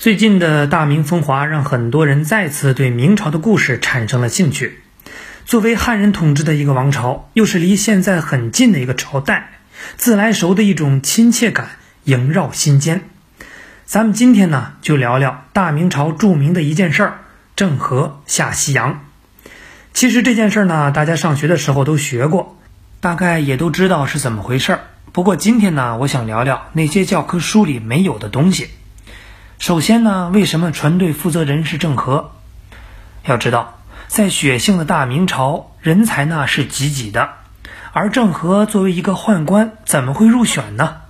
最近的大明风华让很多人再次对明朝的故事产生了兴趣。作为汉人统治的一个王朝，又是离现在很近的一个朝代，自来熟的一种亲切感萦绕心间。咱们今天呢，就聊聊大明朝著名的一件事儿——郑和下西洋。其实这件事儿呢，大家上学的时候都学过，大概也都知道是怎么回事儿。不过今天呢，我想聊聊那些教科书里没有的东西。首先呢，为什么船队负责人是郑和？要知道，在血性的大明朝，人才呢是挤挤的，而郑和作为一个宦官，怎么会入选呢？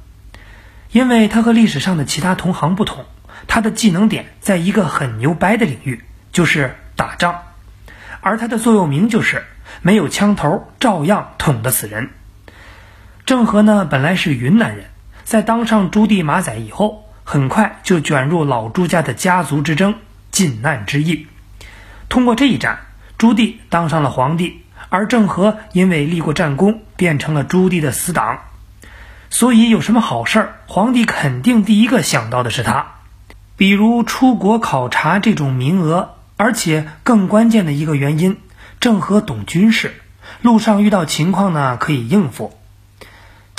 因为他和历史上的其他同行不同，他的技能点在一个很牛掰的领域，就是打仗，而他的座右铭就是“没有枪头，照样捅得死人”。郑和呢，本来是云南人，在当上朱棣马仔以后。很快就卷入老朱家的家族之争、靖难之役。通过这一战，朱棣当上了皇帝，而郑和因为立过战功，变成了朱棣的死党。所以有什么好事儿，皇帝肯定第一个想到的是他。比如出国考察这种名额，而且更关键的一个原因，郑和懂军事，路上遇到情况呢可以应付。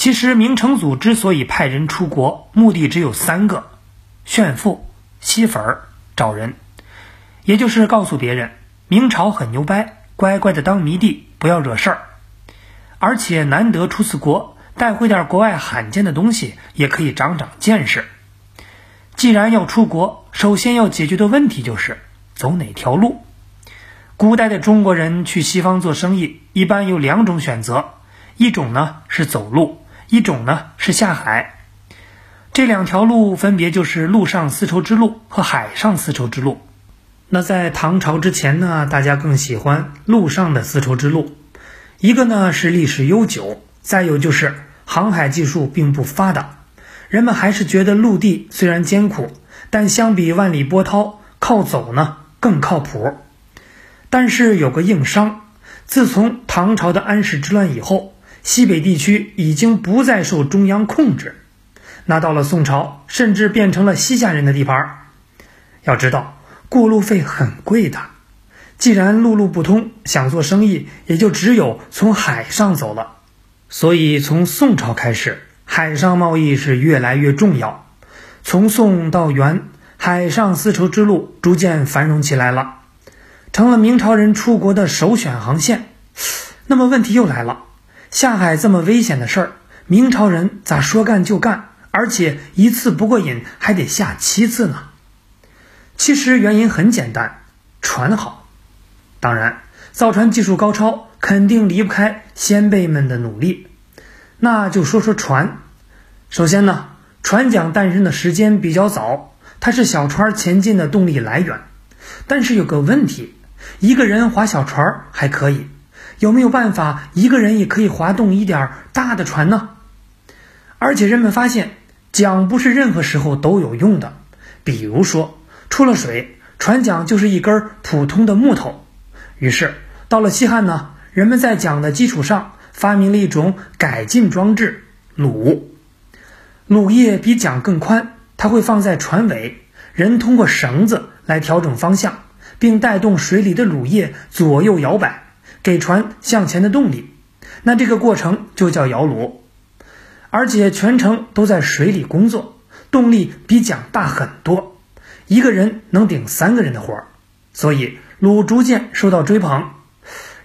其实明成祖之所以派人出国，目的只有三个：炫富、吸粉儿、找人。也就是告诉别人，明朝很牛掰，乖乖的当迷弟，不要惹事儿。而且难得出次国，带回点国外罕见的东西，也可以长长见识。既然要出国，首先要解决的问题就是走哪条路。古代的中国人去西方做生意，一般有两种选择，一种呢是走路。一种呢是下海，这两条路分别就是陆上丝绸之路和海上丝绸之路。那在唐朝之前呢，大家更喜欢陆上的丝绸之路。一个呢是历史悠久，再有就是航海技术并不发达，人们还是觉得陆地虽然艰苦，但相比万里波涛，靠走呢更靠谱。但是有个硬伤，自从唐朝的安史之乱以后。西北地区已经不再受中央控制，那到了宋朝，甚至变成了西夏人的地盘。要知道，过路费很贵的。既然陆路不通，想做生意也就只有从海上走了。所以，从宋朝开始，海上贸易是越来越重要。从宋到元，海上丝绸之路逐渐繁荣起来了，成了明朝人出国的首选航线。那么，问题又来了。下海这么危险的事儿，明朝人咋说干就干？而且一次不过瘾，还得下七次呢？其实原因很简单，船好。当然，造船技术高超，肯定离不开先辈们的努力。那就说说船。首先呢，船桨诞生的时间比较早，它是小船前进的动力来源。但是有个问题，一个人划小船还可以。有没有办法一个人也可以划动一点大的船呢？而且人们发现桨不是任何时候都有用的，比如说出了水，船桨就是一根普通的木头。于是到了西汉呢，人们在桨的基础上发明了一种改进装置——橹。橹叶比桨更宽，它会放在船尾，人通过绳子来调整方向，并带动水里的橹叶左右摇摆。给船向前的动力，那这个过程就叫摇橹，而且全程都在水里工作，动力比桨大很多，一个人能顶三个人的活儿，所以橹逐渐受到追捧，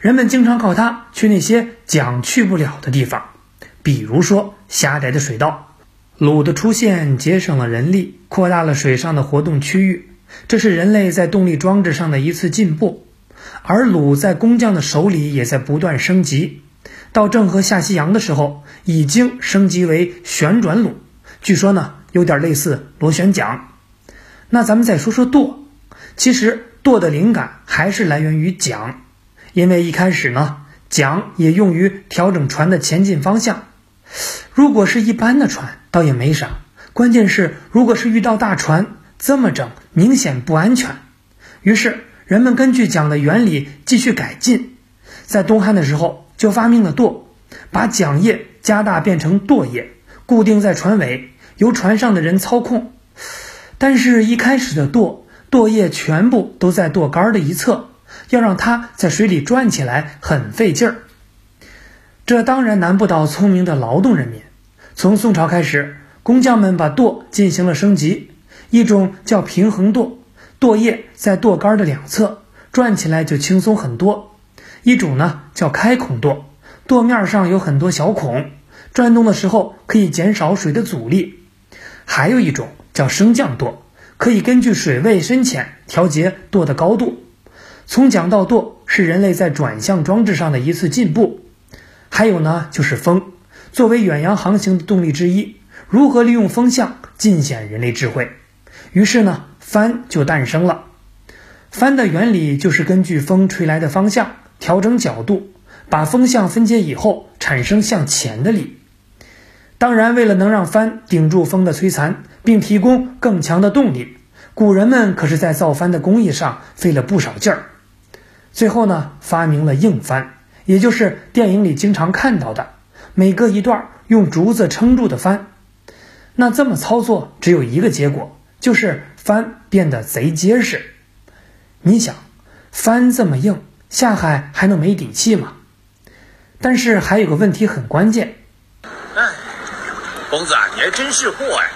人们经常靠它去那些桨去不了的地方，比如说狭窄的水道。橹的出现节省了人力，扩大了水上的活动区域，这是人类在动力装置上的一次进步。而橹在工匠的手里也在不断升级，到郑和下西洋的时候，已经升级为旋转橹。据说呢，有点类似螺旋桨。那咱们再说说舵，其实舵的灵感还是来源于桨，因为一开始呢，桨也用于调整船的前进方向。如果是一般的船，倒也没啥，关键是如果是遇到大船，这么整明显不安全。于是。人们根据桨的原理继续改进，在东汉的时候就发明了舵，把桨叶加大变成舵叶，固定在船尾，由船上的人操控。但是，一开始的舵舵叶全部都在舵杆的一侧，要让它在水里转起来很费劲儿。这当然难不倒聪明的劳动人民。从宋朝开始，工匠们把舵进行了升级，一种叫平衡舵，舵叶在舵杆的两侧，转起来就轻松很多；一种呢叫开孔舵，舵面上有很多小孔，转动的时候可以减少水的阻力；还有一种叫升降舵，可以根据水位深浅调节舵的高度。从桨到舵是人类在转向装置上的一次进步。还有呢，就是风，作为远洋航行的动力之一，如何利用风向，尽显人类智慧。于是呢，帆就诞生了。帆的原理就是根据风吹来的方向调整角度，把风向分解以后，产生向前的力。当然，为了能让帆顶住风的摧残，并提供更强的动力，古人们可是在造帆的工艺上费了不少劲儿。最后呢，发明了硬帆。也就是电影里经常看到的，每隔一段用竹子撑住的帆，那这么操作只有一个结果，就是帆变得贼结实。你想，帆这么硬，下海还能没底气吗？但是还有个问题很关键。哎，公子，你还真是货哎！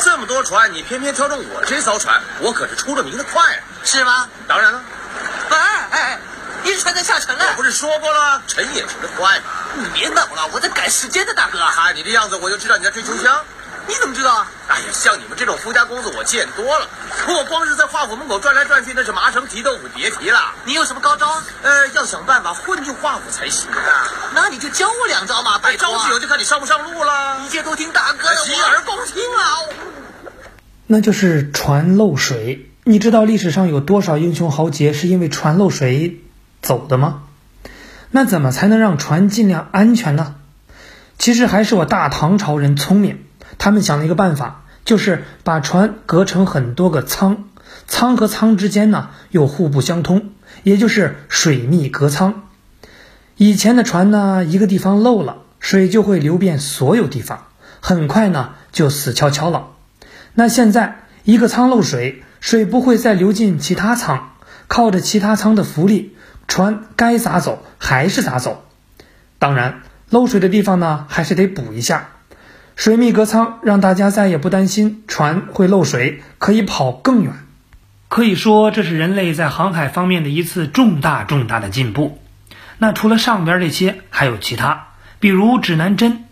这么多船，你偏偏挑中我这艘船，我可是出了名的快啊！是吗？当然了。哎哎哎！晕船在下沉了！我不是说过了，沉也沉得快吗。你别闹了，我在赶时间呢，大哥。看你这样子，我就知道你在追秋香。你怎么知道啊？哎呀，像你们这种富家公子，我见多了。我光是在华府门口转来转去，那是麻绳提豆腐，别提了。你有什么高招啊？呃，要想办法混进华府才行啊。那你就教我两招嘛，拜招是有，就看你上不上路了。一切都听大哥的，洗耳恭听了。那就是船漏水。你知道历史上有多少英雄豪杰是因为船漏水走的吗？那怎么才能让船尽量安全呢？其实还是我大唐朝人聪明，他们想了一个办法，就是把船隔成很多个舱，舱和舱之间呢又互不相通，也就是水密隔舱。以前的船呢，一个地方漏了，水就会流遍所有地方，很快呢就死翘翘了。那现在一个舱漏水，水不会再流进其他舱，靠着其他舱的浮力。船该咋走还是咋走，当然漏水的地方呢，还是得补一下。水密隔舱让大家再也不担心船会漏水，可以跑更远。可以说这是人类在航海方面的一次重大重大的进步。那除了上边这些，还有其他，比如指南针。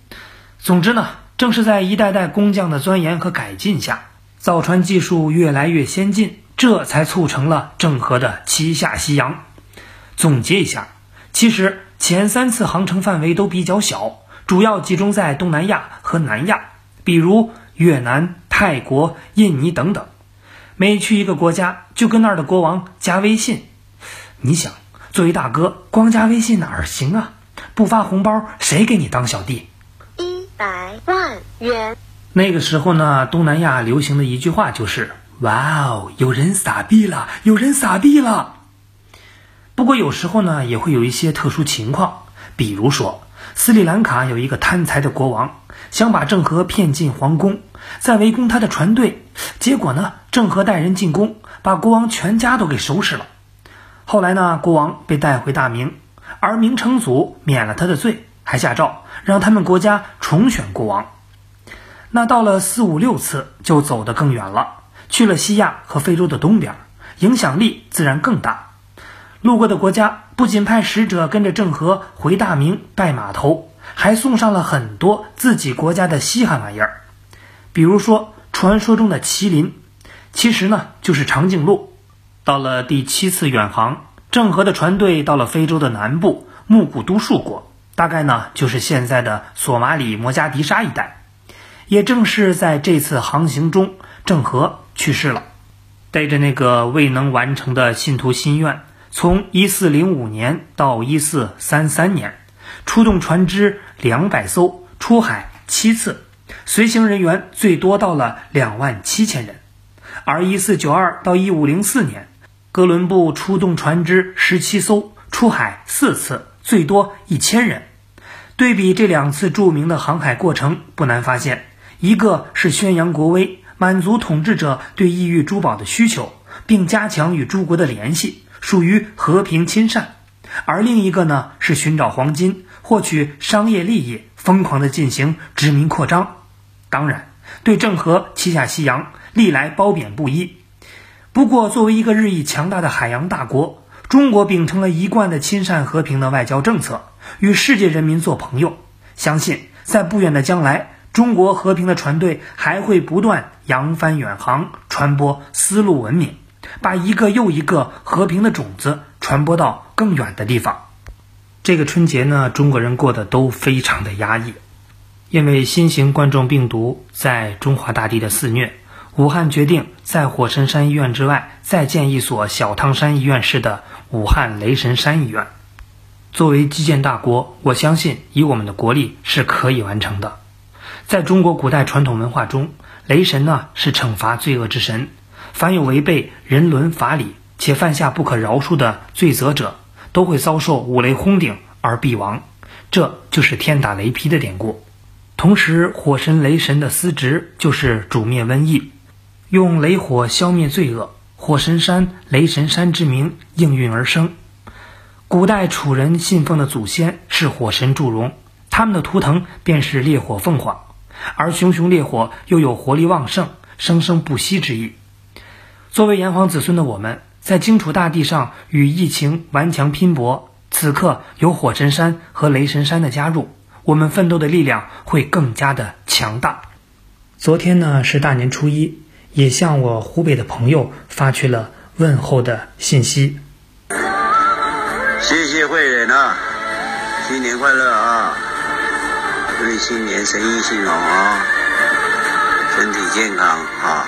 总之呢，正是在一代代工匠的钻研和改进下，造船技术越来越先进，这才促成了郑和的七下西洋。总结一下，其实前三次航程范围都比较小，主要集中在东南亚和南亚，比如越南、泰国、印尼等等。每去一个国家，就跟那儿的国王加微信。你想，作为大哥，光加微信哪儿行啊？不发红包，谁给你当小弟？一百万元。那个时候呢，东南亚流行的一句话就是：“哇哦，有人撒币了，有人撒币了。”不过有时候呢，也会有一些特殊情况，比如说斯里兰卡有一个贪财的国王，想把郑和骗进皇宫，再围攻他的船队。结果呢，郑和带人进宫，把国王全家都给收拾了。后来呢，国王被带回大明，而明成祖免了他的罪，还下诏让他们国家重选国王。那到了四五六次，就走得更远了，去了西亚和非洲的东边，影响力自然更大。路过的国家不仅派使者跟着郑和回大明拜码头，还送上了很多自己国家的稀罕玩意儿，比如说传说中的麒麟，其实呢就是长颈鹿。到了第七次远航，郑和的船队到了非洲的南部木古都树国，大概呢就是现在的索马里摩加迪沙一带。也正是在这次航行中，郑和去世了，带着那个未能完成的信徒心愿。从一四零五年到一四三三年，出动船只两百艘，出海七次，随行人员最多到了两万七千人。而一四九二到一五零四年，哥伦布出动船只十七艘，出海四次，最多一千人。对比这两次著名的航海过程，不难发现，一个是宣扬国威，满足统治者对异域珠宝的需求，并加强与诸国的联系，属于和平亲善；而另一个呢，是寻找黄金，获取商业利益，疯狂地进行殖民扩张。当然，对郑和旗下西洋历来褒贬不一。不过，作为一个日益强大的海洋大国，中国秉承了一贯的亲善和平的外交政策，与世界人民做朋友。相信在不远的将来，中国和平的船队还会不断扬帆远航，传播丝路文明，把一个又一个和平的种子传播到更远的地方。这个春节呢，中国人过得都非常的压抑，因为新型冠状病毒在中华大地的肆虐。武汉决定在火神山医院之外再建一所小汤山医院式的武汉雷神山医院。作为基建大国，我相信以我们的国力是可以完成的。在中国古代传统文化中，雷神呢是惩罚罪恶之神，凡有违背人伦法理且犯下不可饶恕的罪责者，都会遭受五雷轰顶而毙亡。这就是天打雷劈的典故。同时，火神雷神的司职就是主灭瘟疫。用雷火消灭罪恶，火神山、雷神山之名应运而生。古代楚人信奉的祖先是火神祝融，他们的图腾便是烈火凤凰，而熊熊烈火又有活力旺盛、生生不息之意。作为炎黄子孙的我们，在荆楚大地上与疫情顽强拼搏。此刻有火神山和雷神山的加入，我们奋斗的力量会更加的强大。昨天呢是大年初一。也向我湖北的朋友发去了问候的信息。谢谢贵人啊，新年快乐啊！祝你新年生意兴隆啊，身体健康啊！